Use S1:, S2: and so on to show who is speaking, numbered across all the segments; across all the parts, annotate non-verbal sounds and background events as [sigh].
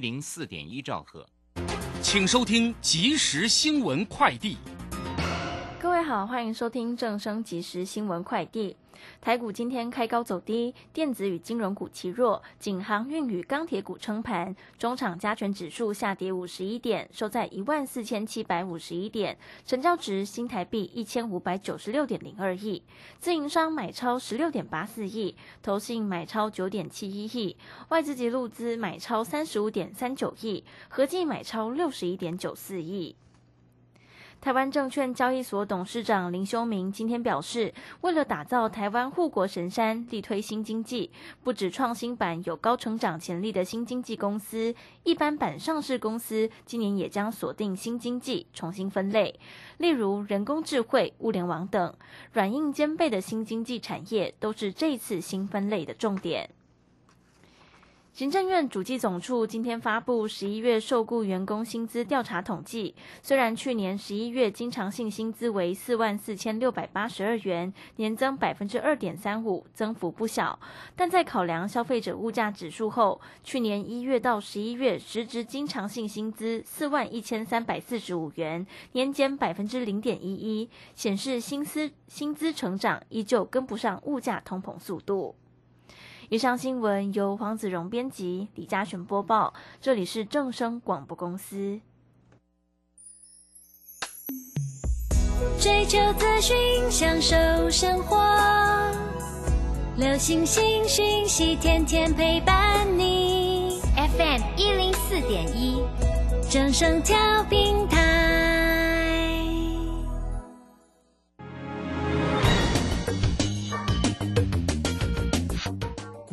S1: 零四点一兆赫，
S2: 请收听即时新闻快递。
S3: 各位好，欢迎收听正声即时新闻快递。台股今天开高走低，电子与金融股齐弱，仅航运与钢铁股撑盘。中场加权指数下跌五十一点，收在一万四千七百五十一点，成交值新台币一千五百九十六点零二亿。自营商买超十六点八四亿，投信买超九点七一亿，外资及路资买超三十五点三九亿，合计买超六十一点九四亿。台湾证券交易所董事长林修明今天表示，为了打造台湾护国神山，力推新经济，不止创新版有高成长潜力的新经济公司，一般版上市公司今年也将锁定新经济，重新分类，例如人工智慧、物联网等软硬兼备的新经济产业，都是这次新分类的重点。行政院主计总处今天发布十一月受雇员工薪资调查统计，虽然去年十一月经常性薪资为四万四千六百八十二元，年增百分之二点三五，增幅不小，但在考量消费者物价指数后，去年一月到十一月实质经常性薪资四万一千三百四十五元，年减百分之零点一一，显示薪资薪资成长依旧跟不上物价通膨速度。以上新闻由黄子荣编辑，李嘉璇播报。这里是正声广播公司。
S4: 追求资讯，享受生活，流星星讯息，天天陪伴你。FM 一零四点一，正声调频台。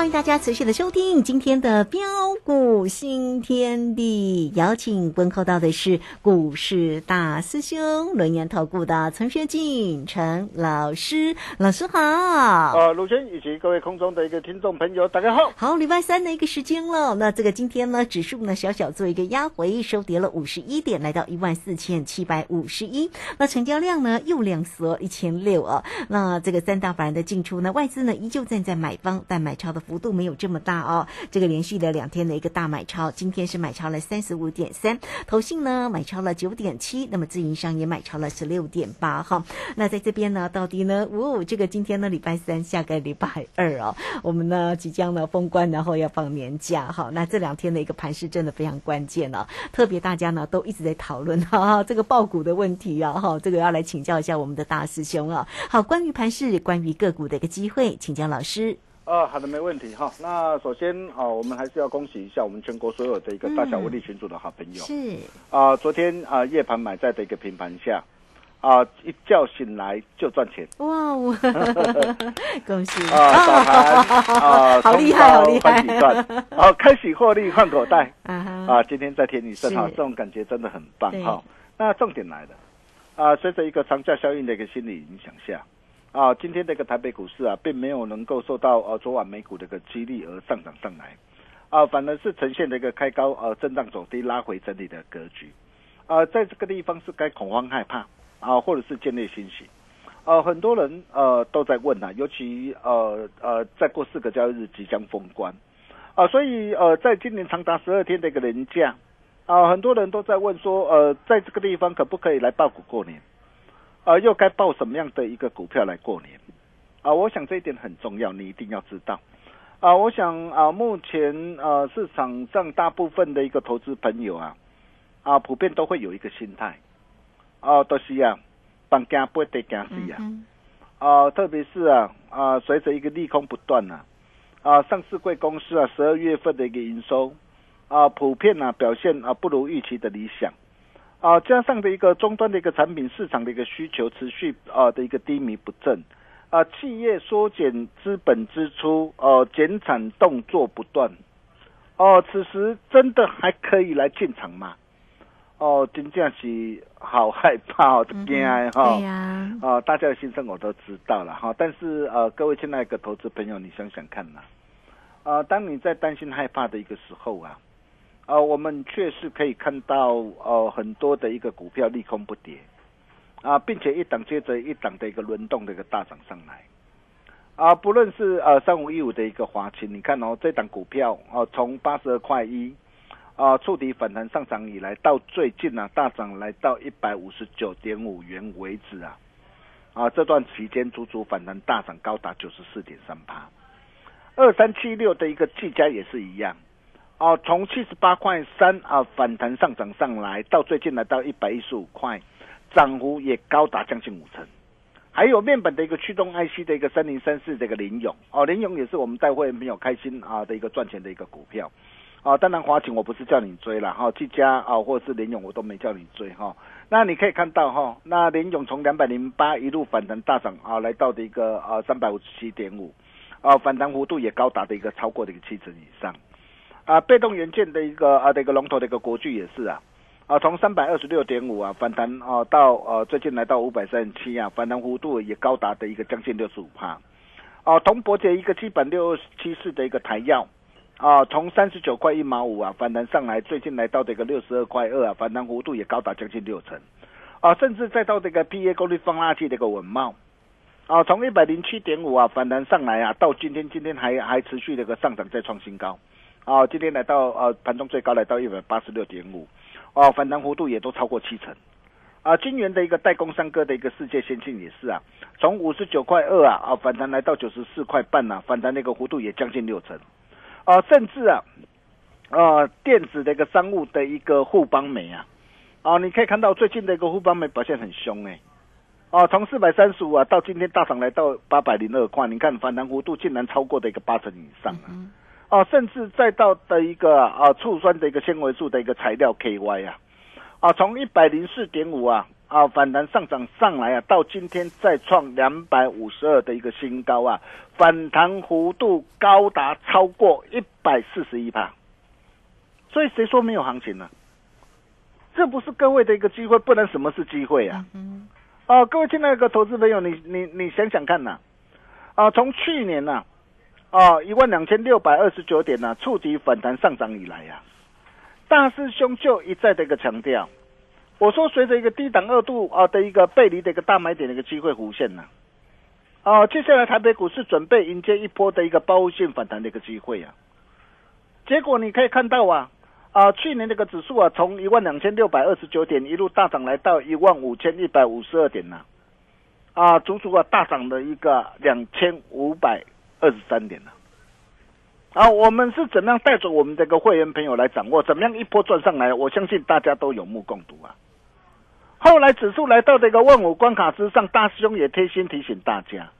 S5: 欢迎大家持续的收听今天的标股新天地。邀请问候到的是股市大师兄轮研投顾的陈学进陈老师，老师好。
S6: 呃，卢轩以及各位空中的一个听众朋友，大家好。
S5: 好，礼拜三的一个时间了。那这个今天呢，指数呢小小做一个压回，收跌了五十一点，来到一万四千七百五十一。那成交量呢又量缩一千六啊。那这个三大法人的进出呢，外资呢依旧站在买方，但买超的幅度没有这么大哦。这个连续的两天的一个大买超，今天是买超了三十五点三，投信呢买超了九点七，那么自营商也买超了十六点八哈。那在这边呢，到底呢，哦，这个今天呢礼拜三，下个礼拜二哦，我们呢即将呢封关，然后要放年假哈。那这两天的一个盘势真的非常关键哦，特别大家呢都一直在讨论哈 [laughs] 这个爆股的问题啊哈，这个要来请教一下我们的大师兄啊。好，关于盘势，关于个股的一个机会，请教老师。
S6: 呃，好的，没问题哈。那首先啊、我们还是要恭喜一下我们全国所有的一个大小威力群组的好朋友。
S5: 是
S6: 啊、昨天啊、夜盘买在的一个平盘下，啊、一觉醒来就赚钱
S5: 哇，我恭喜 [laughs]
S6: 啊，早盘啊，
S5: 好厉害，好厉害
S6: 冲高欢喜赚，啊，开始获利换口袋
S5: 啊哈
S6: 啊，今天在天女生哈，这种感觉真的很棒
S5: 对
S6: 哈。那重点来了啊，随着一个长假效应的一个心理影响下。啊，今天这个台北股市啊，并没有能够受到呃昨晚美股的一个激励而上涨上来，啊，反而是呈现了一个开高呃震荡走低拉回整理的格局，啊，在这个地方是该恐慌害怕啊，或者是建立信心，呃，很多人呃都在问啊，尤其呃呃，再过四个交易日即将封关，啊、所以呃，在今年长达十二天的一个年假，啊、很多人都在问说，呃，在这个地方可不可以来报股过年？啊、又该报什么样的一个股票来过年？啊、我想这一点很重要，你一定要知道。啊、我想啊、目前啊市场上大部分的一个投资朋友啊，啊，普遍都会有一个心态，哦、都是啊，放惊不得惊死啊。
S5: 嗯
S6: 啊、特别是啊啊、随着一个利空不断呐、啊，上市贵公司啊，十二月份的一个营收啊，普遍啊表现啊不如预期的理想啊，加上的一个终端的一个产品市场的一个需求持续啊的一个低迷不振。啊，企业缩减资本支出哦、减产动作不断。哦，此时真的还可以来进场吗？哦，真正是好害怕，好惊的哈。
S5: 对呀，
S6: 啊、大家的心声我都知道了哈，但是呃，各位亲爱的投资朋友，你想想看呐、啊，当你在担心害怕的一个时候啊，啊，我们确实可以看到呃很多的一个股票利空不跌啊，并且一档接着一档的一个轮动的一个大涨上来啊，不论是呃三五一五的一个华勤，你看哦，这档股票哦、从八十二块一。啊，触底反弹上涨以来，到最近啊大涨来到一百五十九点五元为止啊，啊这段期间足足反弹大涨高达九十四点三趴。二三七六的一个技嘉也是一样，哦、从七十八块三啊反弹上涨上来，到最近来到一百一十五块，涨幅也高达将近五成。还有面板的一个驱动 IC 的一个三零三四这个联勇哦，联勇也是我们带会员朋友开心啊的一个赚钱的一个股票。啊，当然华勤我不是叫你追了哈，技嘉啊或者是联勇我都没叫你追哈。那你可以看到哈，那联勇从两百零八一路反弹大涨啊，来到的一个啊三百五十七点五，啊反弹幅度也高达的一个超过的一个七成以上。啊，被动元件的一个啊的一个龙头的一个国巨也是啊，啊从三百二十六点五啊反弹啊到呃最近来到五百三十七啊，反弹幅度也高达的一个将近六十五帕。啊，铜箔节一个基本六七四的一个台药。啊，从三十九块一毛五啊反弹上来，最近来到这个六十二块二啊，反弹幅度也高达将近六成，啊，甚至再到这个 PA 功率放大器的一个稳茂，啊，从一百零七点五啊反弹上来啊，到今天今天还还持续的一个上涨再创新高，啊，今天来到呃盘中最高来到一百八十六点五，哦，反弹幅度也都超过七成。啊，金元的一个代工三哥的一个世界先进也是啊，从五十九块二啊啊反弹来到九十四块半啊，反弹那个幅度也将近六成。啊，甚至啊，呃，电子的一个商务的一个互邦美啊，啊，你可以看到最近的一个互邦美表现很凶哎、哦、从四百三十五啊到今天大涨来到八百零二块，你看反弹幅度竟然超过的一个八成以上啊，哦、甚至再到的一个啊醋酸的一个纤维素的一个材料 KY 啊，啊，从一百零四点五啊。啊，反弹上涨上来啊，到今天再创两百五十二的一个新高啊，反弹幅度高达超过一百四十一帕，所以谁说没有行情呢？这不是各位的一个机会，不然什么是机会啊？哦、各位亲爱的投资朋友，你你你想想看呐、啊，从去年呐、啊，一万两千六百二十九点呐、触底反弹上涨以来呀、大师兄就一再的一个强调。我说，随着一个低档二度啊的一个背离的一个大买点的一个机会浮现呢、啊，接下来台北股市准备迎接一波的一个包性反弹的一个机会啊。结果你可以看到啊，啊，去年这个指数啊，从一万两千六百二十九点一路大涨来到一万五千一百五十二点呐、啊，足足啊大涨了一个两千五百二十三点了、啊，我们是怎么样带着我们这个会员朋友来掌握，怎么样一波赚上来？我相信大家都有目共睹啊。后来指数来到这个万五关卡之上，大师兄也贴心提醒大家，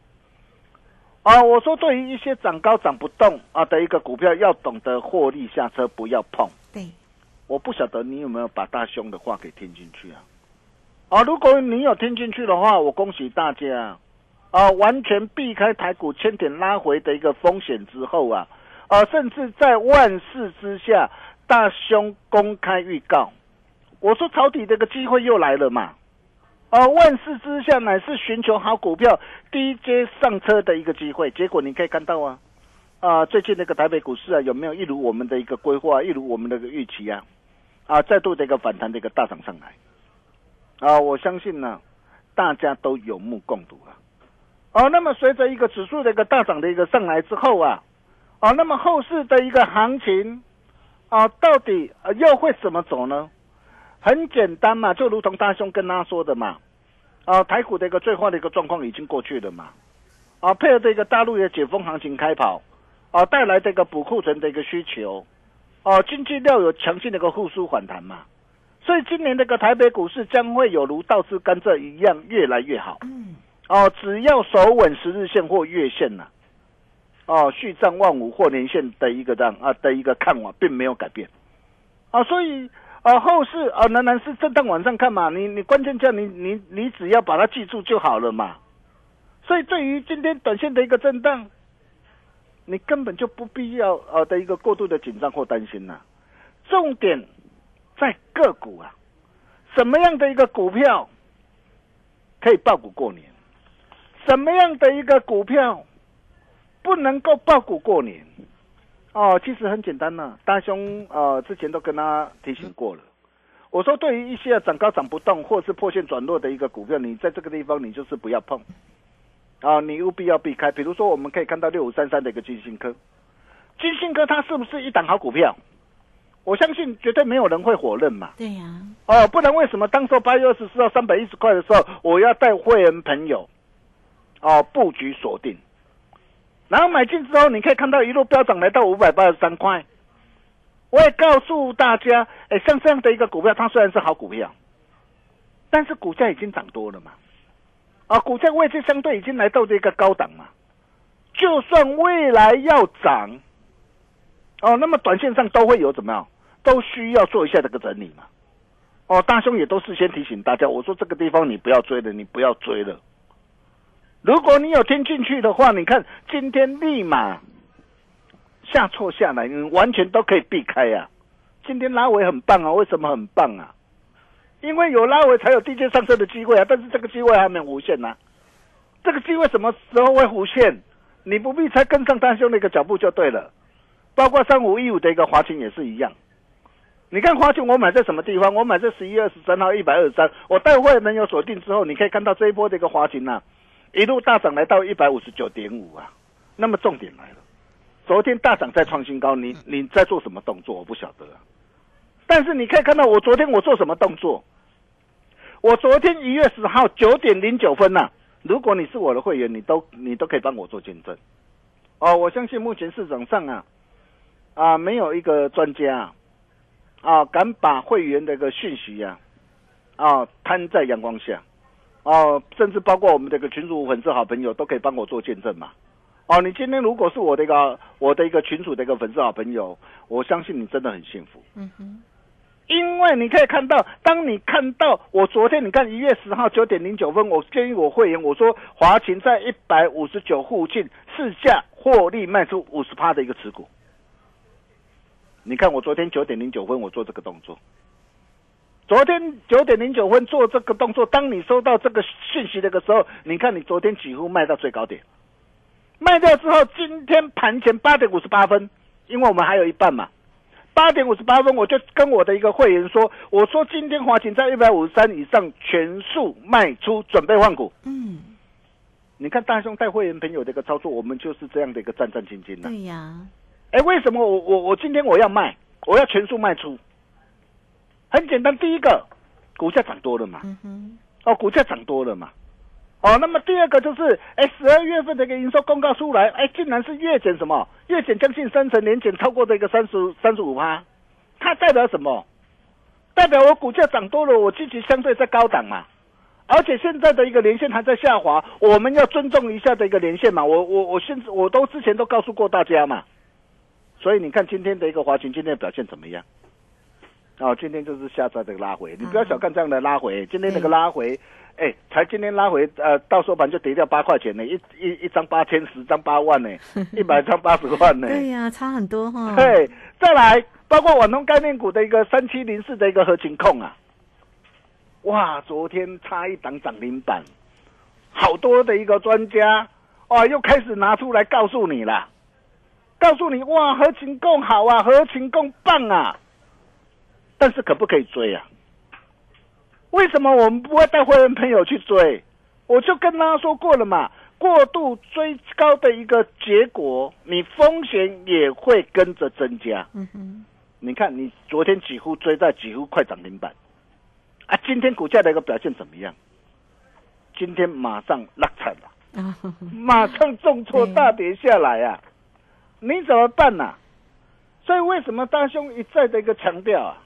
S6: 啊，我说对于一些涨高涨不动啊的一个股票，要懂得获利下车，不要碰。
S5: 对，
S6: 我不晓得你有没有把大兄的话给听进去啊？啊，如果你有听进去的话，我恭喜大家啊，完全避开台股千点拉回的一个风险之后啊，啊，甚至在万事之下，大兄公开预告，我说抄底这个机会又来了嘛。啊，万事之下乃是寻求好股票低阶上车的一个机会。结果你可以看到啊，啊，最近那个台北股市啊，有没有一如我们的一个规划，一如我们的一个预期啊？啊，再度的一个反弹的一个大涨上来。啊，我相信呢、大家都有目共睹啊。哦，那么随着一个指数的一个大涨的一个上来之后啊，哦，那么后市的一个行情啊，到底又会怎么走呢？很简单嘛，就如同大兄跟他说的嘛，啊，台股的一个最坏的一个状况已经过去了嘛，啊，配合这个大陆的解封行情开跑，啊，带来这个补库存的一个需求，哦，经济料有强劲的一个复苏反弹嘛，所以今年这个台北股市将会有如倒吃甘蔗一样越来越好。嗯，哦，只要守稳十日线或月线呐，哦，续涨万五或年线的一个这样啊的一个看法并没有改变，啊，所以。啊，后市啊，仍然是震荡往上看嘛。你你关键价，你你你只要把它记住就好了嘛。所以对于今天短线的一个震荡，你根本就不必要呃的一个过度的紧张或担心呐。重点在个股啊，什么样的一个股票可以爆股过年？什么样的一个股票不能够爆股过年？哦，其实很简单呐，大兄呃之前都跟他提醒过了。我说，对于一些涨高涨不动或是破线转弱的一个股票，你在这个地方你就是不要碰啊，你务必要避开。比如说，我们可以看到六五三三的一个金信科，金信科它是不是一档好股票？我相信绝对没有人会否认嘛。
S5: 对呀。
S6: 哦，不然为什么当时八月二十四号三百一十块的时候，我要带会员朋友哦布局锁定？然后买进之后，你可以看到一路飙涨来到五百八十三块。我也告诉大家，哎，像这样的一个股票，它虽然是好股票，但是股价已经涨多了嘛。啊，股价位置相对已经来到这个高档嘛。就算未来要涨，哦，那么短线上都会有怎么样，都需要做一下这个整理嘛。哦，大兄也都事先提醒大家，我说这个地方你不要追了，你不要追了。如果你有听进去的话，你看今天立马下挫下来，你完全都可以避开呀。今天拉尾很棒啊，为什么很棒啊？因为有拉尾才有低阶上升的机会啊。但是这个机会还没无限呢。这个机会什么时候会无限？你不必才跟上单兄的一个脚步就对了。包括三五一五的一个华勤也是一样。你看华勤我买在什么地方？我买在十一月二十三号一百二十三。我待会没有锁定之后，你可以看到这一波的一个华勤呐。一路大涨来到一百五十九点五啊，那么重点来了，昨天大涨再创新高，你你在做什么动作？我不晓得，啊但是你可以看到我昨天我做什么动作？我昨天一月十号九点零九分呐，如果你是我的会员，你都你都可以帮我做见证。哦，我相信目前市场上啊啊没有一个专家啊敢把会员的一个讯息呀啊摊在阳光下。哦，甚至包括我们这个群主粉丝好朋友都可以帮我做见证嘛。哦，你今天如果是我的一个我的一个群主的一个粉丝好朋友，我相信你真的很幸福。嗯哼，因为你可以看到，当你看到我昨天你看一月十号九点零九分，我建议我会员我说华勤在一百五十九附近试价获利卖出五十趴的一个持股。你看我昨天九点零九分我做这个动作。昨天九点零九分做这个动作，当你收到这个信息的个时候，你看你昨天几乎卖到最高点，卖掉之后，今天盘前八点五十八分，因为我们还有一半嘛，八点五十八分，我就跟我的一个会员说，我说今天华勤在一百五十三以上全数卖出，准备换股。嗯，你看大兄带会员朋友的一个操作，我们就是这样的一个战战兢兢的。
S5: 对呀，
S6: 哎，为什么我我我今天我要卖，我要全数卖出？很简单，第一个，股价涨多了嘛，哦，股价涨多了嘛，哦，那么第二个就是，哎，十二月份的一个营收公告出来，哎，竟然是月减什么？月减将近三成，年减超过的一个三十三十五趴，它代表什么？代表我股价涨多了，我积极相对在高档嘛，而且现在的一个连线还在下滑，我们要尊重一下的一个连线嘛，我我我现我都之前都告诉过大家嘛，所以你看今天的一个华勤今天的表现怎么样？哦，今天就是下载这个拉回，你不要小看这样的拉回。今天那个拉回，哎，才今天拉回，呃，到收盘就跌掉八块钱呢，一一一张八千，十张八万呢，[laughs] 一百张八十万呢。
S5: 对呀，差很多哈。
S6: 对，再来，包括网通概念股的一个三七零四的一个合情控啊，哇，昨天差一档涨停板，好多的一个专家，哇，又开始拿出来告诉你了，告诉你哇，合情控好啊，合情控棒啊。但是可不可以追啊？为什么我们不会带会员朋友去追？我就跟大家说过了嘛，过度追高的一个结果，你风险也会跟着增加。
S5: 嗯哼，
S6: 你看，你昨天几乎追在几乎快涨停板，啊，今天股价的一个表现怎么样？今天马上落惨了，
S5: 啊，
S6: 马上重挫大跌下来啊！你怎么办呢、所以为什么大兄一再的一个强调啊，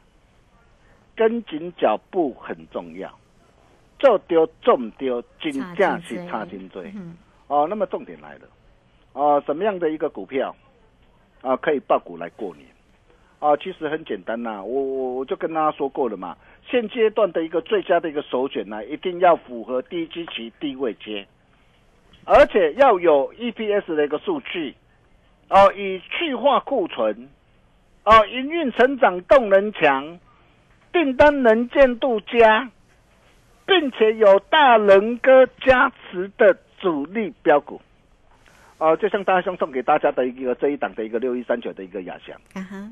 S6: 跟紧脚步很重要，做丢做唔丢，金价是差金追。
S5: 嗯。
S6: 哦，那么重点来了，哦，什么样的一个股票啊可以爆股来过年？啊，其实很简单呐、我我我就跟大家说过了嘛，现阶段的一个最佳的一个首选呢、一定要符合低基期、低位接，而且要有 EPS 的一个数据，哦，以去化库存，哦，营运成长动能强，订单能见度佳，并且有大人哥加持的主力标股。哦，就像大兄送给大家的一个这一档的一个六一三九的一个亚翔，
S5: 啊哈，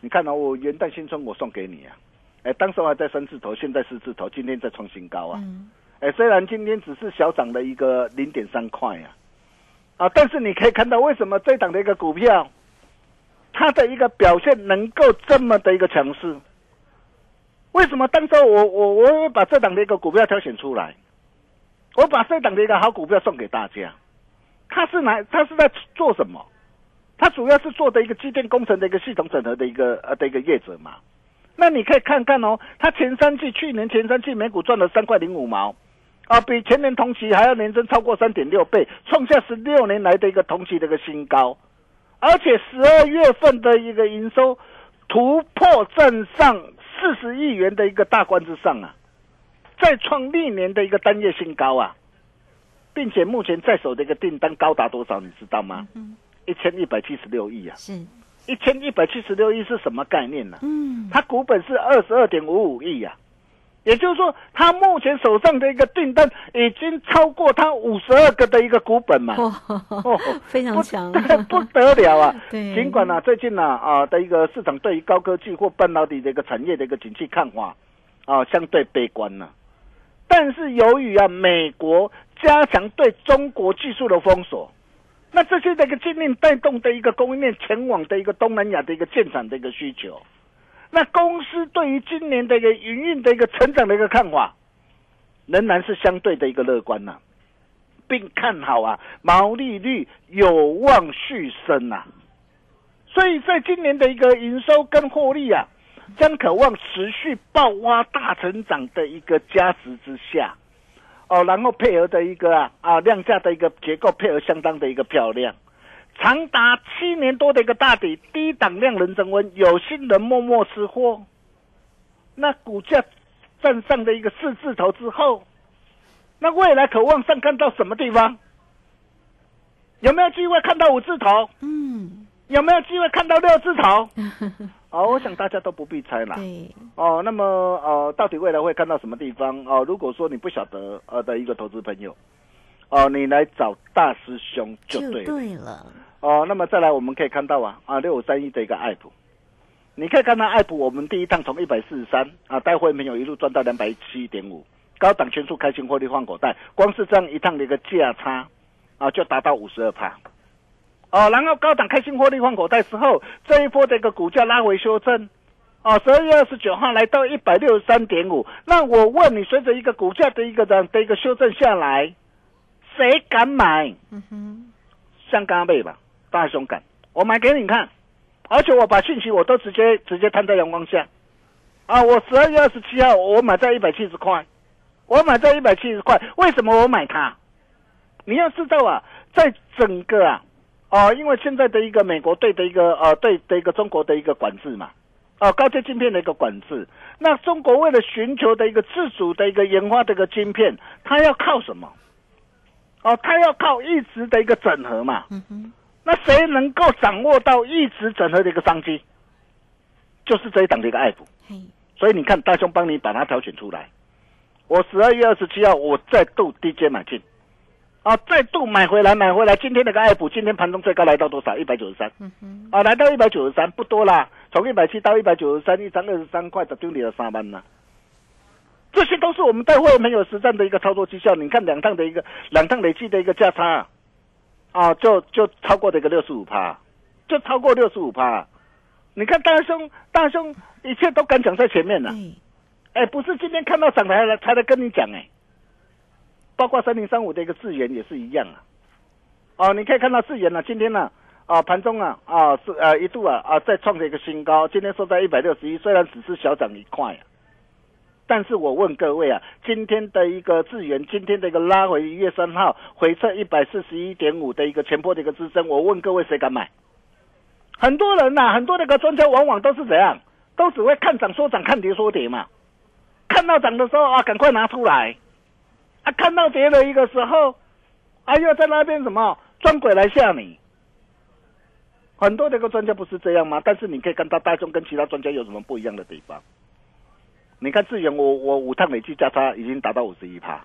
S6: 你看哦，我元旦新春我送给你啊，哎，当时还在三字头，现在四字头，今天在创新高啊，
S5: 嗯，
S6: 哎，虽然今天只是小涨了一个零点三块啊，啊，但是你可以看到为什么这档的一个股票，它的一个表现能够这么的一个强势？为什么当时我我我会把这档的一个股票挑选出来？我把这档的一个好股票送给大家，它是哪？它是在做什么？它主要是做的一个机电工程的一个系统整合的一个呃的一个业者嘛。那你可以看看哦，它前三季去年前三季每股赚了三块零五毛，啊，比前年同期还要年增超过三点六倍，创下十六年来的一个同期的一个新高，而且十二月份的一个营收突破站上四十亿元的一个大关之上啊，再创历年的一个单月新高啊，并且目前在手的一个订单高达多少，你知道吗？
S5: 嗯，
S6: 一千一百七十六亿啊！
S5: 是，
S6: 一千一百七十六亿是什么概念呢、
S5: 嗯，
S6: 它股本是二十二点五五亿呀，也就是说，他目前手上的一个订单已经超过他五十二个的一个股本嘛。
S5: 哇，
S6: 哦，
S5: 非常
S6: 不
S5: 强，
S6: 不得了啊！[laughs]
S5: 对
S6: 尽管呢、最近呢啊的一个市场对于高科技或半导体的一个产业的一个景气看法啊相对悲观呢、但是由于啊美国加强对中国技术的封锁，那这些的一个禁令带动的一个供应链前往的一个东南亚的一个建厂的一个需求，那公司对于今年的一个营运的一个成长的一个看法，仍然是相对的一个乐观呐、并看好啊毛利率有望续升呐、所以在今年的一个营收跟获利啊，将渴望持续爆发大成长的一个加持之下，哦，然后配合的一个啊啊量价的一个结构配合相当的一个漂亮，长达七年多的一个大底，低档量能增温，有心人默默吃货，那股价站上的一个四字头之后，那未来渴望上看到什么地方？有没有机会看到五字头？
S5: 嗯，
S6: 有没有机会看到六字头？[laughs] 哦，我想大家都不必猜啦。
S5: 对，
S6: 哦，那么呃，到底未来会看到什么地方？哦，如果说你不晓得呃的一个投资朋友，哦，你来找大师兄就
S5: 就
S6: 对了。
S5: 对了，
S6: 哦，那么再来我们可以看到啊啊六五三一的一个爱普，你可以看到爱普，我们第一趟从一百四十三啊，带会没有一路赚到两百七点五，高档全数开心获利换口袋，光是这样一趟的一个价差啊，就达到五十二帕。哦，然后高档开心获利换口袋之后，这一波的一个股价拉回修正，哦，十二月二十九号来到一百六十三点五。那我问你，随着一个股价的一个的的一个修正下来，谁敢买？
S5: 嗯哼，
S6: 像刚贝吧，大熊敢，我买给你看，而且我把讯息我都直接直接摊在阳光下，啊，我十二月二十七号我买在一百七十块，我买在一百七十块，为什么我买它？你要知道啊，在整个啊，哦、因为现在的一个美国对的一个呃对的一个中国的一个管制嘛，哦、高阶晶片的一个管制，那中国为了寻求的一个自主的一个研发的一个晶片，它要靠什么？哦，它要靠一直的一个整合嘛。
S5: 嗯哼，
S6: 那谁能够掌握到一直整合的一个商机？就是这一档的一个爱普。
S5: 嘿，
S6: 所以你看，大兄帮你把它挑选出来。我十二月二十七号，我再度低阶买进，啊，再度买回来，买回来。今天那个爱普，今天盘中最高来到多少？一百九十三。
S5: 嗯哼，
S6: 啊，来到一百九十三，不多啦，从一百七到一百九十三，一张二十三块，十丢你了三万呢。这些都是我们带会没有实战的一个操作绩效。你看两趟的一个两趟累计的一个价差，啊，就就超过这个六十五趴，就超过六十五趴。你看大兄，大兄一切都敢讲在前面了。
S5: 对，
S6: 哎，不是今天看到涨才来才来跟你讲哎，包括三零三五的一个智源也是一样啊。哦，你可以看到智源呢，今天呢，啊盘中啊啊是呃一度啊啊再创了一个新高，今天收在一百六十一，虽然只是小涨一块啊，但是我问各位啊，今天的一个智源，今天的一个拉回一月三号回撤一百四十一点五的一个前波的一个支撑，我问各位谁敢买？很多人呐、很多那个专家往往都是怎样，都只会看涨说涨，看跌说跌嘛。看到涨的时候啊，赶快拿出来；啊，看到跌的一个时候，啊，又在那边什么装鬼来吓你。很多那个专家不是这样吗？但是你可以看到大众跟其他专家有什么不一样的地方。你看智源，我我五趟累计价差已经达到五十一趴，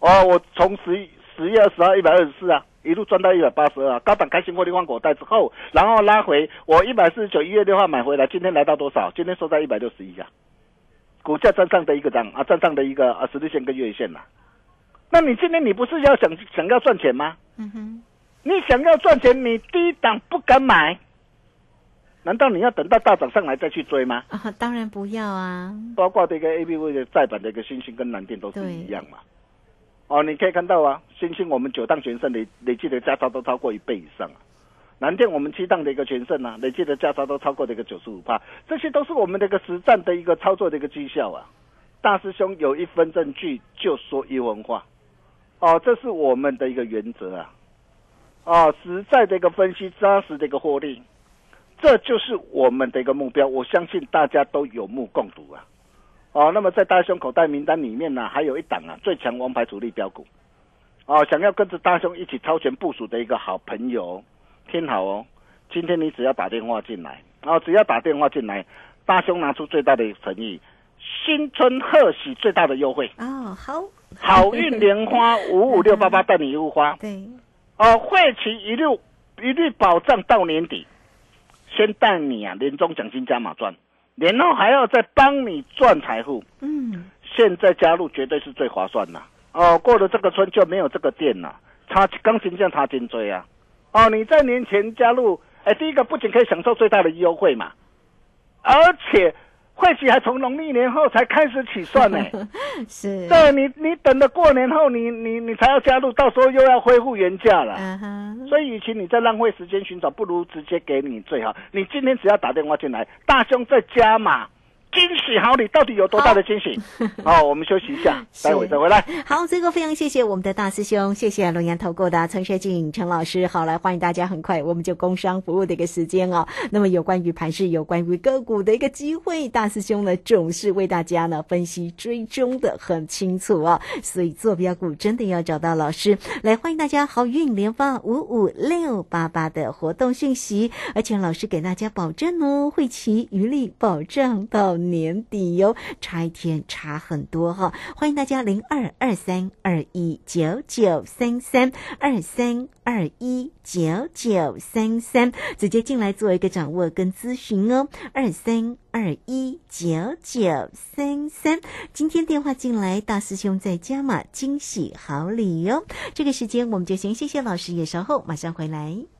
S6: 哦，我从十十月二十号一百二十四啊，一路赚到一百八十二啊，高档开心获利换口袋之后，然后拉回，我一百四十九一月六号买回来，今天来到多少？今天收在一百六十一啊，股价站上的一个涨啊，站上的一个啊十日线跟月线呐、那你今天你不是要想想要赚钱吗？
S5: 嗯哼，
S6: 你想要赚钱，你低档不敢买，难道你要等到大涨上来再去追吗？
S5: 啊，当然不要啊，
S6: 包括这个 A B V 的再版的一个星星跟蓝电都是一样嘛。哦，你可以看到啊，星星我们九档全胜累累计的价差都超过一倍以上啊。蓝电我们七档的一个全胜啊，累计的价差都超过这个九十五帕，这些都是我们的一个实战的一个操作的一个绩效啊。大师兄有一分证据就说一文话，哦，这是我们的一个原则啊。哦，实在的一个分析，扎实的一个获利，这就是我们的一个目标。我相信大家都有目共睹啊。哦，那么在大兄口袋名单里面呢，还有一档啊最强王牌主力标股。哦，想要跟着大兄一起超前部署的一个好朋友，听好哦，今天你只要打电话进来，哦，只要打电话进来，大兄拿出最大的诚意，新春贺喜最大的优惠，
S5: 哦，好，
S6: 好运莲花五五六八八带你一路花。
S5: 对，
S6: 哦，会期一路一律保障到年底，先带你啊年终奖金加码赚，然后还要再帮你赚财富。
S5: 嗯，
S6: 现在加入绝对是最划算的哦。过了这个村就没有这个店了，差钢琴这样差金追啊！哦，你在年前加入，哎，第一个不仅可以享受最大的优惠嘛，而且会期还从农历年后才开始起算呢。[laughs]
S5: 是，
S6: 对你，你等到过年后，你你你才要加入，到时候又要恢复原价了。所以，与其你在浪费时间寻找，不如直接给你最好。你今天只要打电话进来，大兄在加码，惊喜好礼到底有多大的惊喜？好，[laughs] 我们休息一下，待会再回来。
S5: 好，这个非常谢谢我们的大师兄，谢谢龙岩投顾的陈学进陈老师。好，来欢迎大家，很快我们就工商服务的一个时间哦。那么有关于盘市、有关于个股的一个机会，大师兄呢总是为大家呢分析追踪的很清楚哦。所以坐标股真的要找到老师来，欢迎大家好运连发五五六八八的活动讯息，而且老师给大家保证哦，会齐余力保障到年底哟、差一天差很多哈、欢迎大家零二二三二一九九三三二三二一九九三三，直接进来做一个掌握跟咨询哦，二三二一九九三三。今天电话进来，大师兄在家嘛惊喜好礼哟、这个时间我们就先谢谢老师，也稍后马上回来。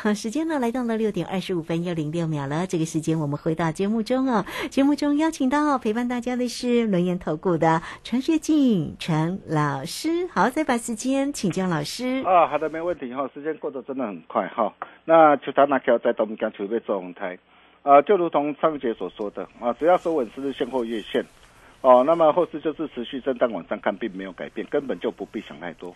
S5: 好，[laughs] 时间呢来到了六点二十五分又零六秒了。这个时间我们回到节目中哦。节目中邀请到陪伴大家的是轮研投顾的陈学静陈老师。好，再把时间请教老师。
S6: 啊，好的，没问题哈。时间过得真的很快哈。那就他那条在东江储备做红台啊，就如同上节所说的啊，只要收稳十日线或月线。哦，那么后市就是持续震荡往上看，并没有改变，根本就不必想太多。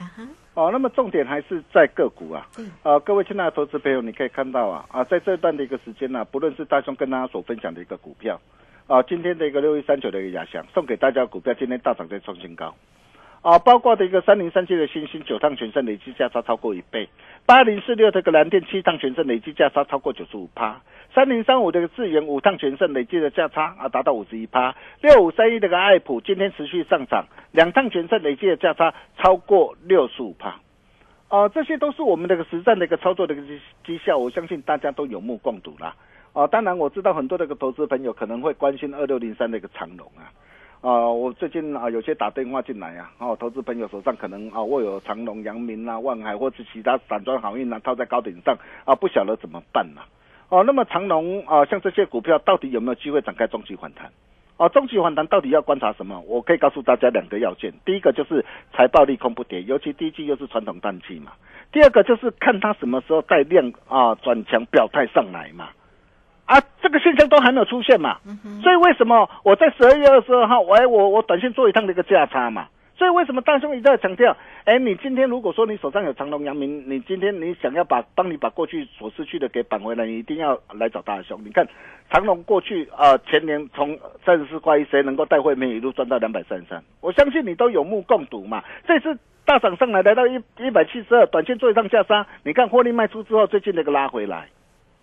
S6: 哦，那么重点还是在个股啊。啊，各位亲爱的投资朋友，你可以看到啊啊，在这段的一个时间呢，不论是大兄跟大家所分享的一个股票，啊，今天的一个六一三九的一个压箱送给大家股票，今天大涨在创新高。啊，包括的一个三零三七的星星九趟全胜累计价差超过一倍，八零四六这个蓝电七趟全胜累计价差超过九十五趴。三零三五这个智源五趟全胜累计的价差啊达到五十一趴，六五三一这个爱普今天持续上涨，两趟全胜累计的价差超过六十五趴，啊，这些都是我们这个实战的一个操作的一个绩绩效，我相信大家都有目共睹啦。啊，当然我知道很多这个投资朋友可能会关心二六零三的一个长龙啊，啊，我最近啊有些打电话进来啊，哦，投资朋友手上可能啊握有长隆、阳明啊、万海或者其他散装航运啊套在高点上啊，不晓得怎么办呢？哦，那么长隆啊，像这些股票到底有没有机会展开中期反弹？哦，中期反弹到底要观察什么？我可以告诉大家两个要件，第一个就是财报利空不跌，尤其第一季又是传统淡季嘛。第二个就是看它什么时候带量啊转强表态上来嘛。啊，这个现象都还没有出现嘛。所以为什么我在十二月二十二号，我我我短线做一趟的一个价差嘛？所以为什么大兄一直在强调？哎，你今天如果说你手上有长隆、阳明，你今天你想要把帮你把过去所失去的给扳回来，你一定要来找大兄。你看长隆过去啊，前年从三十四块一，谁能够带会员一路赚到两百三十三？我相信你都有目共睹嘛。这次大涨上来来到一一百七十二，短线做一趟下杀，你看获利卖出之后，最近那个拉回来，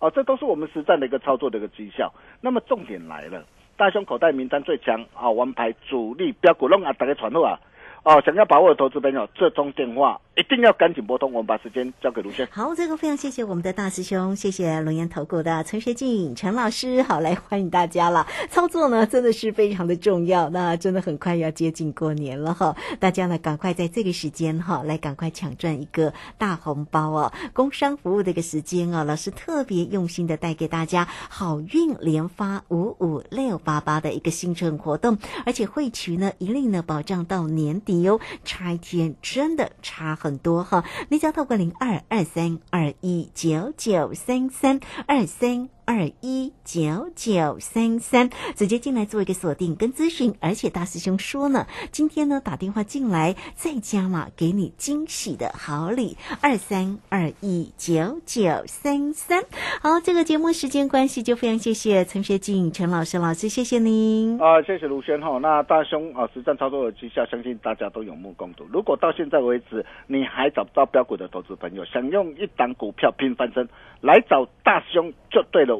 S6: 哦，这都是我们实战的一个操作的一个绩效。那么重点来了，大胸口袋名单最强啊，王牌主力标股弄啊，大家传后啊。哦，想要把握的投资朋友，这通电话一定要赶紧拨通。我们把时间交给卢轩。
S5: 好，这个非常谢谢我们的大师兄，谢谢龙岩投顾的陈学静陈老师。好，来欢迎大家了。操作呢，真的是非常的重要。那真的很快要接近过年了哈，大家呢赶快在这个时间哈，来赶快抢赚一个大红包哦。工商服务的一个时间啊，老师特别用心的带给大家好运连发五五六八八的一个新春活动，而且会期呢一律呢保障到年底。哟，差一天真的差很多哈！你只要透过零二二三二一九九三三二三。二一九九三三，直接进来做一个锁定跟咨询，而且大师兄说呢，今天呢打电话进来再加码，给你惊喜的好礼，二三二一九九三三。好，这个节目时间关系，就非常谢谢陈学静陈老师老师，谢谢您
S6: 啊，谢谢卢轩哈。那大兄啊，实战操作的绩效，相信大家都有目共睹。如果到现在为止你还找不到标股的投资朋友，想用一档股票拼翻身，来找大兄就对了。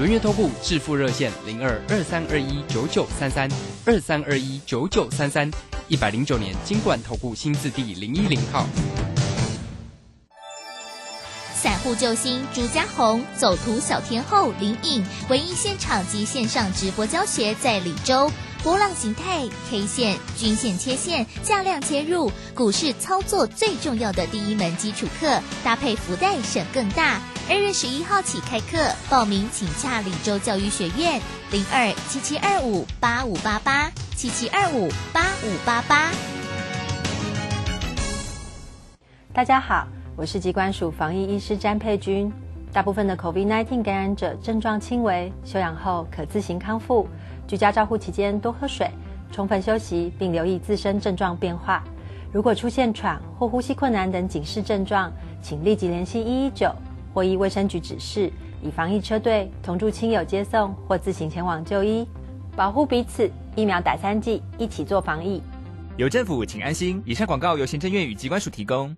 S2: 轮月投顾致富热线零二二三二一九九三三二三二一九九三三一百零九年金管投顾新字第零一零号。
S7: 散户救星朱家红，走图小天后林颖，唯一现场及线上直播教学在李州。波浪形态、K 线、均线切线、价量切入，股市操作最重要的第一门基础课，搭配福袋省更大。二月十一号起开课，报名请洽李州教育学院零二七七二五八五八八七七二五八五八八。
S8: 大家好，我是机关署防疫医师詹佩君。大部分的 COVID-19 感染者症状轻微，休养后可自行康复。居家照护期间多喝水，充分休息，并留意自身症状变化。如果出现喘或呼吸困难等警示症状，请立即联系一一九或依卫生局指示，以防疫车队同住亲友接送或自行前往就医，保护彼此。疫苗打三剂，一起做防疫。
S9: 有政府，请安心。以上广告由行政院与机关署提供。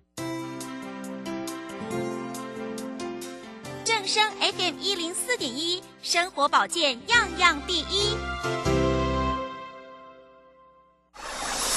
S7: 正声 FM 一零四点一，生活保健样样第一。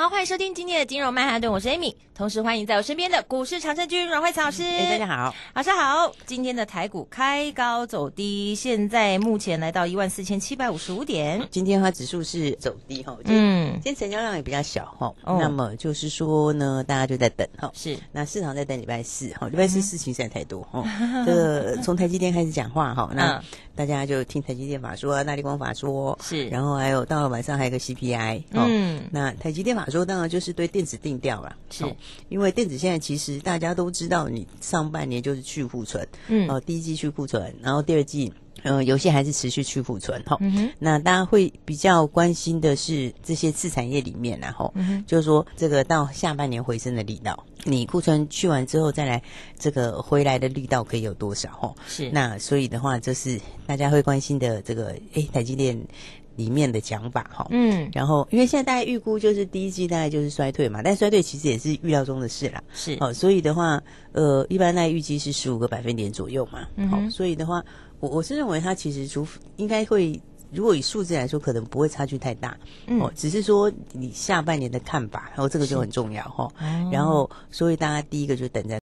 S10: 好，欢迎收听今天的金融曼哈顿，我是 Amy，同时欢迎在我身边的股市长胜军阮慧慈老师。
S11: 哎，大家好，
S10: 老师好。今天的台股开高走低，现在目前来到一万四千七百五十五点。
S11: 今天它指数是走低哈，嗯，今天成交量也比较小哈，那么就是说呢，大家就在等哈，
S10: 是，
S11: 那市场在等礼拜四哈，礼拜四事情实在太多哈，这个从台积电开始讲话哈，[laughs] 那大家就听台积电法说，大力光法说，
S10: 是，
S11: 然后还有到了晚上还有个 CPI，嗯，那台积电法。说当然就是对电子定调了，
S10: 是。
S11: 因为电子现在其实大家都知道，你上半年就是去库存，嗯，哦，第一季去库存，然后第二季，嗯，有些还是持续去库存，哈，那大家会比较关心的是这些次产业里面，然后就是说这个到下半年回升的力道，你库存去完之后再来这个回来的力道可以有多少？哈，
S10: 是。
S11: 那所以的话，就是大家会关心的这个，哎，台积电。里面的讲法哈，嗯，然后因为现在大家预估就是第一季大概就是衰退嘛，但衰退其实也是预料中的事啦，
S10: 是。
S11: 哦，所以的话，呃，一般大家预计是十五个百分点左右嘛，好，所以的话，我我是认为它其实除应该会，如果以数字来说，可能不会差距太大，哦，只是说你下半年的看法，然后这个就很重要哈，然后所以大家第一个就等在。